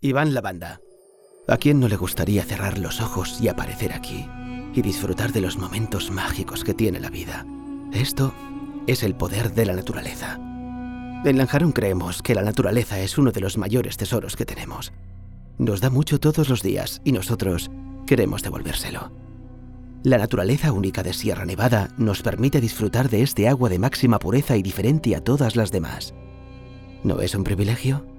Iván Lavanda. ¿A quién no le gustaría cerrar los ojos y aparecer aquí y disfrutar de los momentos mágicos que tiene la vida? Esto es el poder de la naturaleza. En Lanjarón creemos que la naturaleza es uno de los mayores tesoros que tenemos. Nos da mucho todos los días y nosotros queremos devolvérselo. La naturaleza única de Sierra Nevada nos permite disfrutar de este agua de máxima pureza y diferente a todas las demás. ¿No es un privilegio?